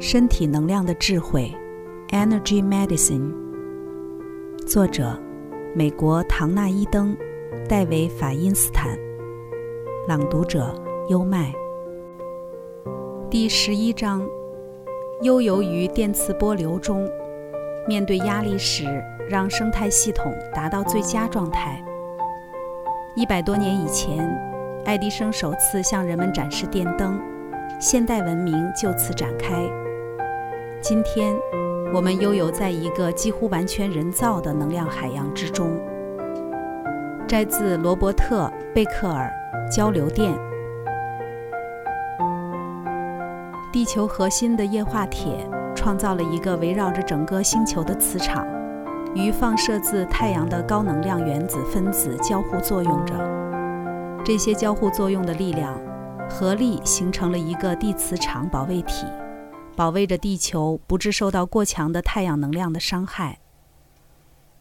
身体能量的智慧，Energy Medicine。作者：美国唐纳伊登、戴维法因斯坦。朗读者：优麦。第十一章：悠游于电磁波流中，面对压力时，让生态系统达到最佳状态。一百多年以前，爱迪生首次向人们展示电灯，现代文明就此展开。今天，我们悠游在一个几乎完全人造的能量海洋之中。摘自罗伯特·贝克尔《交流电》。地球核心的液化铁创造了一个围绕着整个星球的磁场，与放射自太阳的高能量原子分子交互作用着。这些交互作用的力量合力形成了一个地磁场保卫体。保卫着地球不致受到过强的太阳能量的伤害。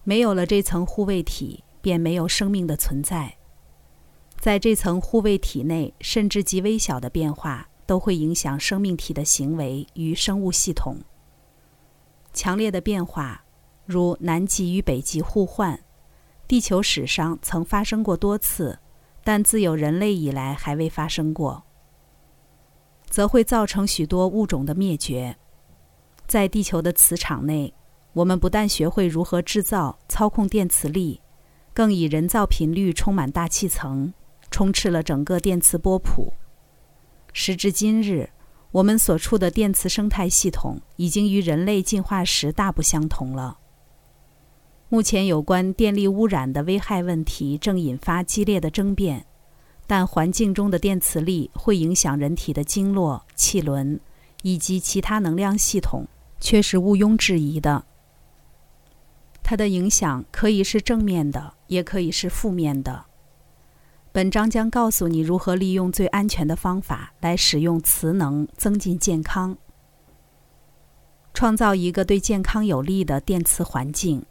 没有了这层护卫体，便没有生命的存在。在这层护卫体内，甚至极微小的变化都会影响生命体的行为与生物系统。强烈的变化，如南极与北极互换，地球史上曾发生过多次，但自有人类以来还未发生过。则会造成许多物种的灭绝。在地球的磁场内，我们不但学会如何制造、操控电磁力，更以人造频率充满大气层，充斥了整个电磁波谱。时至今日，我们所处的电磁生态系统已经与人类进化时大不相同了。目前，有关电力污染的危害问题正引发激烈的争辩。但环境中的电磁力会影响人体的经络、气轮以及其他能量系统，却是毋庸置疑的。它的影响可以是正面的，也可以是负面的。本章将告诉你如何利用最安全的方法来使用磁能，增进健康，创造一个对健康有利的电磁环境。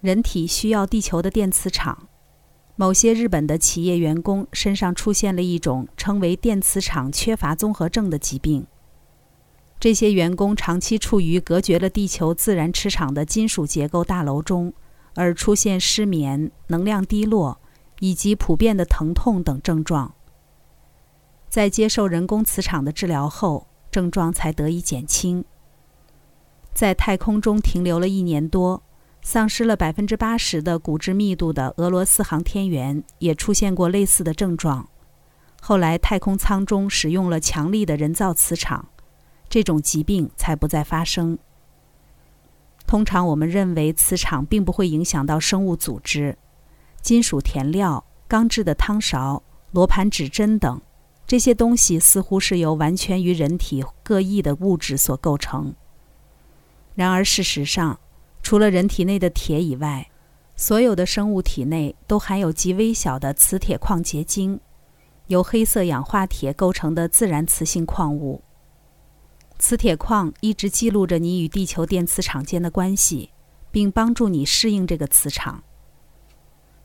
人体需要地球的电磁场。某些日本的企业员工身上出现了一种称为电磁场缺乏综合症的疾病。这些员工长期处于隔绝了地球自然磁场的金属结构大楼中，而出现失眠、能量低落以及普遍的疼痛等症状。在接受人工磁场的治疗后，症状才得以减轻。在太空中停留了一年多。丧失了百分之八十的骨质密度的俄罗斯航天员也出现过类似的症状。后来，太空舱中使用了强力的人造磁场，这种疾病才不再发生。通常，我们认为磁场并不会影响到生物组织，金属填料、钢制的汤勺、罗盘指针等这些东西似乎是由完全于人体各异的物质所构成。然而，事实上，除了人体内的铁以外，所有的生物体内都含有极微小的磁铁矿结晶，由黑色氧化铁构成的自然磁性矿物。磁铁矿一直记录着你与地球电磁场间的关系，并帮助你适应这个磁场。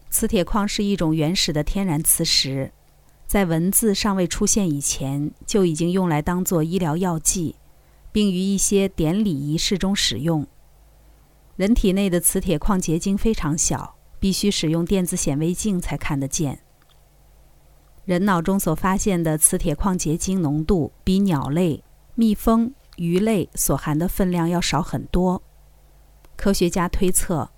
磁铁矿是一种原始的天然磁石，在文字尚未出现以前就已经用来当做医疗药剂，并于一些典礼仪式中使用。人体内的磁铁矿结晶非常小，必须使用电子显微镜才看得见。人脑中所发现的磁铁矿结晶浓度比鸟类、蜜蜂、鱼类所含的分量要少很多。科学家推测，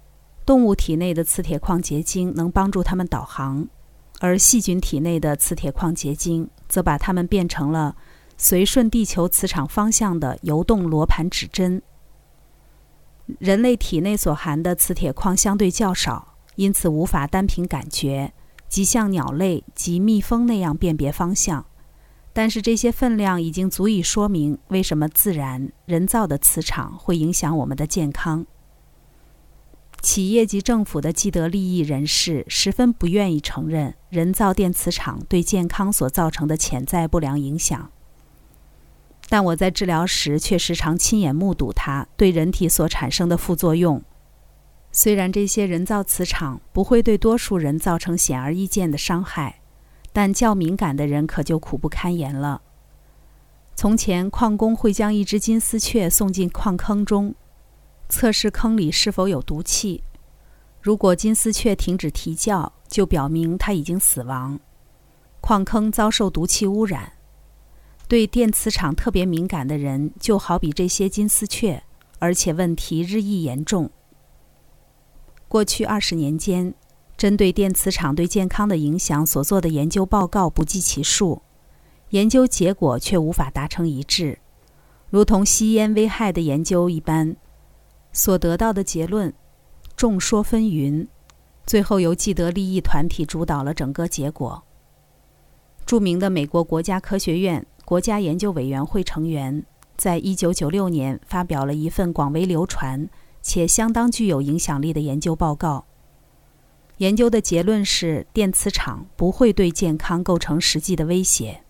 动物体内的磁铁矿结晶能帮助它们导航，而细菌体内的磁铁矿结晶则把它们变成了随顺地球磁场方向的游动罗盘指针。人类体内所含的磁铁矿相对较少，因此无法单凭感觉即像鸟类及蜜蜂那样辨别方向。但是这些分量已经足以说明为什么自然人造的磁场会影响我们的健康。企业及政府的既得利益人士十分不愿意承认人造电磁场对健康所造成的潜在不良影响。但我在治疗时却时常亲眼目睹它对人体所产生的副作用。虽然这些人造磁场不会对多数人造成显而易见的伤害，但较敏感的人可就苦不堪言了。从前，矿工会将一只金丝雀送进矿坑中，测试坑里是否有毒气。如果金丝雀停止啼叫，就表明它已经死亡。矿坑遭受毒气污染。对电磁场特别敏感的人，就好比这些金丝雀，而且问题日益严重。过去二十年间，针对电磁场对健康的影响所做的研究报告不计其数。研究结果却无法达成一致，如同吸烟危害的研究一般，所得到的结论众说纷纭，最后由既得利益团体主导了整个结果。著名的美国国家科学院国家研究委员会成员在一九九六年发表了一份广为流传且相当具有影响力的研究报告。研究的结论是，电磁场不会对健康构成实际的威胁。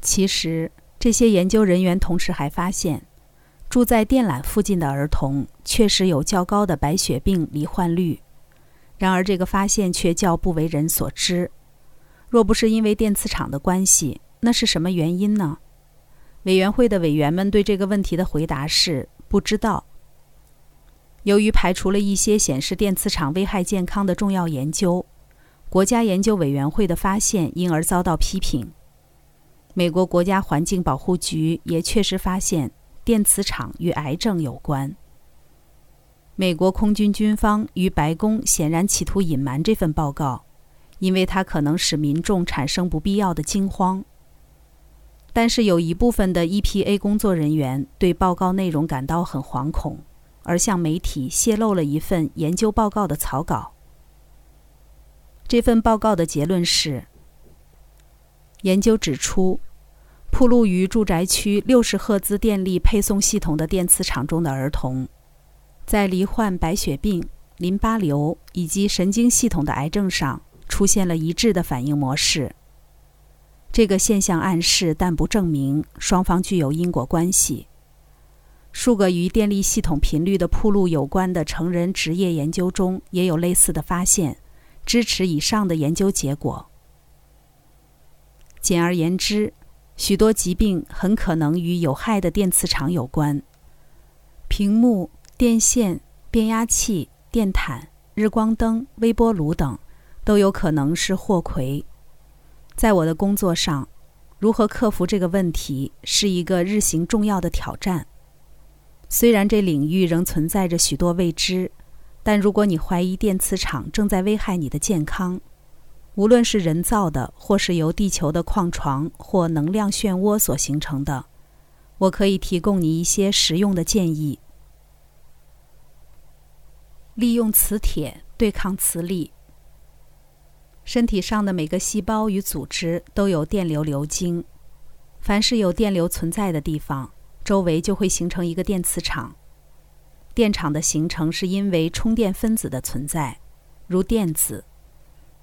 其实，这些研究人员同时还发现，住在电缆附近的儿童确实有较高的白血病罹患率。然而，这个发现却较不为人所知。若不是因为电磁场的关系，那是什么原因呢？委员会的委员们对这个问题的回答是不知道。由于排除了一些显示电磁场危害健康的重要研究，国家研究委员会的发现因而遭到批评。美国国家环境保护局也确实发现电磁场与癌症有关。美国空军军方与白宫显然企图隐瞒这份报告，因为它可能使民众产生不必要的惊慌。但是有一部分的 EPA 工作人员对报告内容感到很惶恐，而向媒体泄露了一份研究报告的草稿。这份报告的结论是：研究指出。铺路于住宅区六十赫兹电力配送系统的电磁场中的儿童，在罹患白血病、淋巴瘤以及神经系统的癌症上出现了一致的反应模式。这个现象暗示但不证明双方具有因果关系。数个与电力系统频率的铺路有关的成人职业研究中也有类似的发现，支持以上的研究结果。简而言之。许多疾病很可能与有害的电磁场有关。屏幕、电线、变压器、电毯、日光灯、微波炉等，都有可能是祸魁。在我的工作上，如何克服这个问题是一个日行重要的挑战。虽然这领域仍存在着许多未知，但如果你怀疑电磁场正在危害你的健康，无论是人造的，或是由地球的矿床或能量漩涡所形成的，我可以提供你一些实用的建议。利用磁铁对抗磁力。身体上的每个细胞与组织都有电流流经，凡是有电流存在的地方，周围就会形成一个电磁场。电场的形成是因为充电分子的存在，如电子。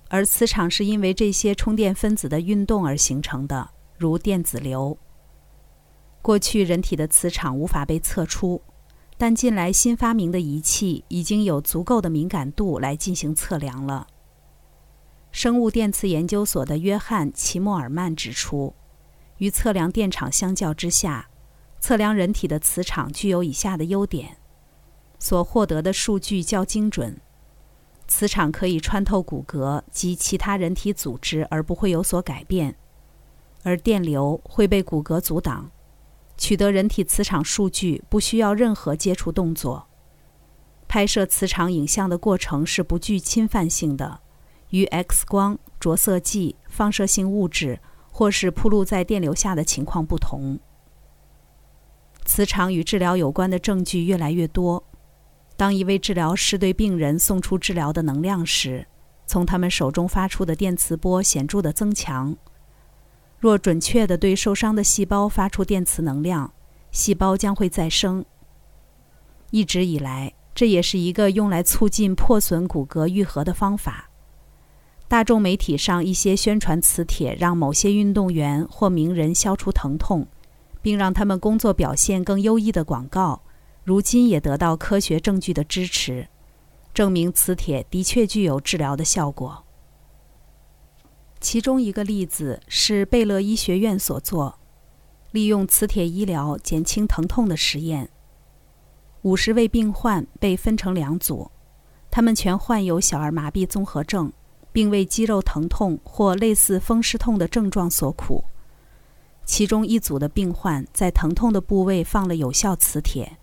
而磁场是因为这些充电分子的运动而形成的，如电子流。过去人体的磁场无法被测出，但近来新发明的仪器已经有足够的敏感度来进行测量了。生物电磁研究所的约翰·齐默尔曼指出，与测量电场相较之下，测量人体的磁场具有以下的优点：所获得的数据较精准。磁场可以穿透骨骼及其他人体组织而不会有所改变，而电流会被骨骼阻挡。取得人体磁场数据不需要任何接触动作。拍摄磁场影像的过程是不具侵犯性的，与 X 光、着色剂、放射性物质或是铺露在电流下的情况不同。磁场与治疗有关的证据越来越多。当一位治疗师对病人送出治疗的能量时，从他们手中发出的电磁波显著的增强。若准确的对受伤的细胞发出电磁能量，细胞将会再生。一直以来，这也是一个用来促进破损骨骼愈合的方法。大众媒体上一些宣传磁铁让某些运动员或名人消除疼痛，并让他们工作表现更优异的广告。如今也得到科学证据的支持，证明磁铁的确具有治疗的效果。其中一个例子是贝勒医学院所做。利用磁铁医疗减轻疼痛的实验。五十位病患被分成两组，他们全患有小儿麻痹综合症，并为肌肉疼痛或类似风湿痛的症状所苦。其中一组的病患在疼痛的部位放了有效磁铁，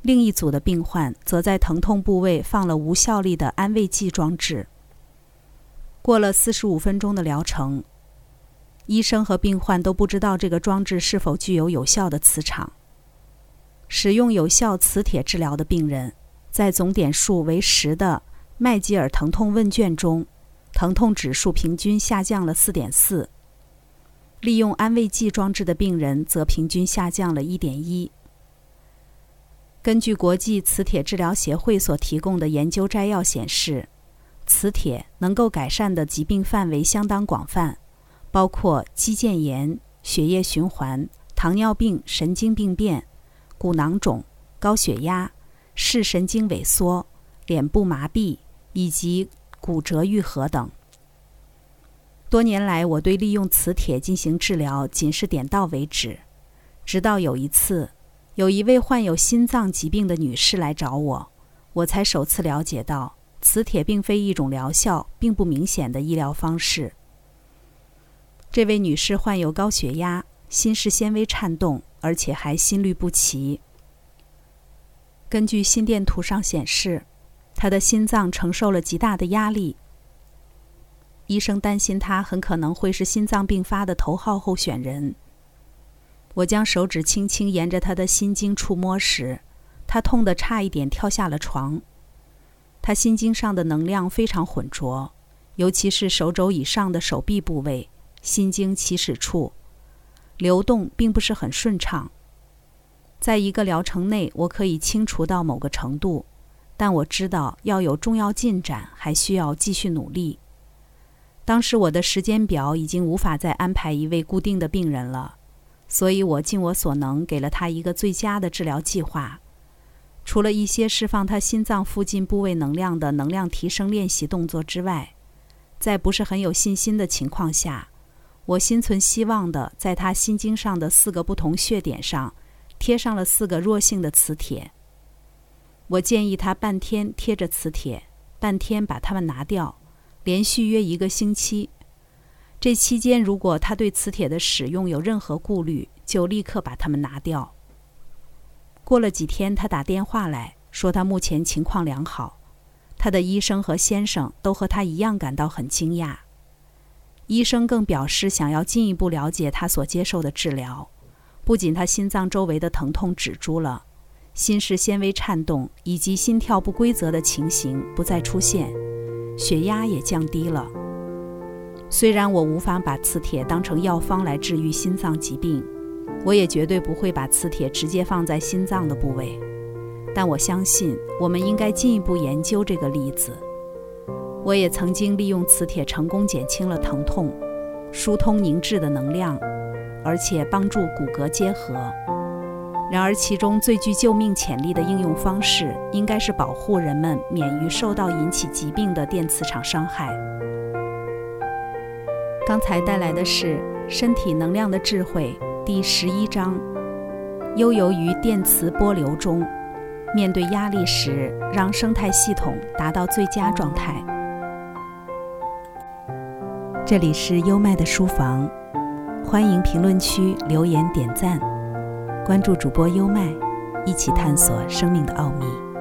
另一组的病患则在疼痛部位放了无效力的安慰剂装置。过了四十五分钟的疗程，医生和病患都不知道这个装置是否具有有效的磁场。使用有效磁铁治疗的病人，在总点数为十的麦吉尔疼痛问卷中，疼痛指数平均下降了四点四。利用安慰剂装置的病人则平均下降了一点一。根据国际磁铁治疗协会所提供的研究摘要显示，磁铁能够改善的疾病范围相当广泛，包括肌腱炎、血液循环、糖尿病、神经病变、骨囊肿、高血压、视神经萎缩、脸部麻痹以及骨折愈合等。多年来，我对利用磁铁进行治疗仅是点到为止。直到有一次，有一位患有心脏疾病的女士来找我，我才首次了解到磁铁并非一种疗效并不明显的医疗方式。这位女士患有高血压，心室纤维颤动，而且还心律不齐。根据心电图上显示，他的心脏承受了极大的压力。医生担心他很可能会是心脏病发的头号候选人。我将手指轻轻沿着他的心经触摸时，他痛得差一点跳下了床。他心经上的能量非常浑浊，尤其是手肘以上的手臂部位，心经起始处，流动并不是很顺畅。在一个疗程内，我可以清除到某个程度，但我知道要有重要进展，还需要继续努力。当时我的时间表已经无法再安排一位固定的病人了，所以我尽我所能给了他一个最佳的治疗计划。除了一些释放他心脏附近部位能量的能量提升练习动作之外，在不是很有信心的情况下，我心存希望的在他心经上的四个不同穴点上贴上了四个弱性的磁铁。我建议他半天贴着磁铁，半天把它们拿掉。连续约一个星期，这期间如果他对磁铁的使用有任何顾虑，就立刻把它们拿掉。过了几天，他打电话来说他目前情况良好，他的医生和先生都和他一样感到很惊讶。医生更表示想要进一步了解他所接受的治疗，不仅他心脏周围的疼痛止住了，心室纤维颤动以及心跳不规则的情形不再出现。血压也降低了。虽然我无法把磁铁当成药方来治愈心脏疾病，我也绝对不会把磁铁直接放在心脏的部位，但我相信我们应该进一步研究这个例子。我也曾经利用磁铁成功减轻了疼痛，疏通凝滞的能量，而且帮助骨骼结合。然而，其中最具救命潜力的应用方式，应该是保护人们免于受到引起疾病的电磁场伤害。刚才带来的是《身体能量的智慧》第十一章：悠游于电磁波流中，面对压力时，让生态系统达到最佳状态。这里是优麦的书房，欢迎评论区留言点赞。关注主播优麦，一起探索生命的奥秘。